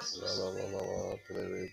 Brahma, Brahma, Brahma,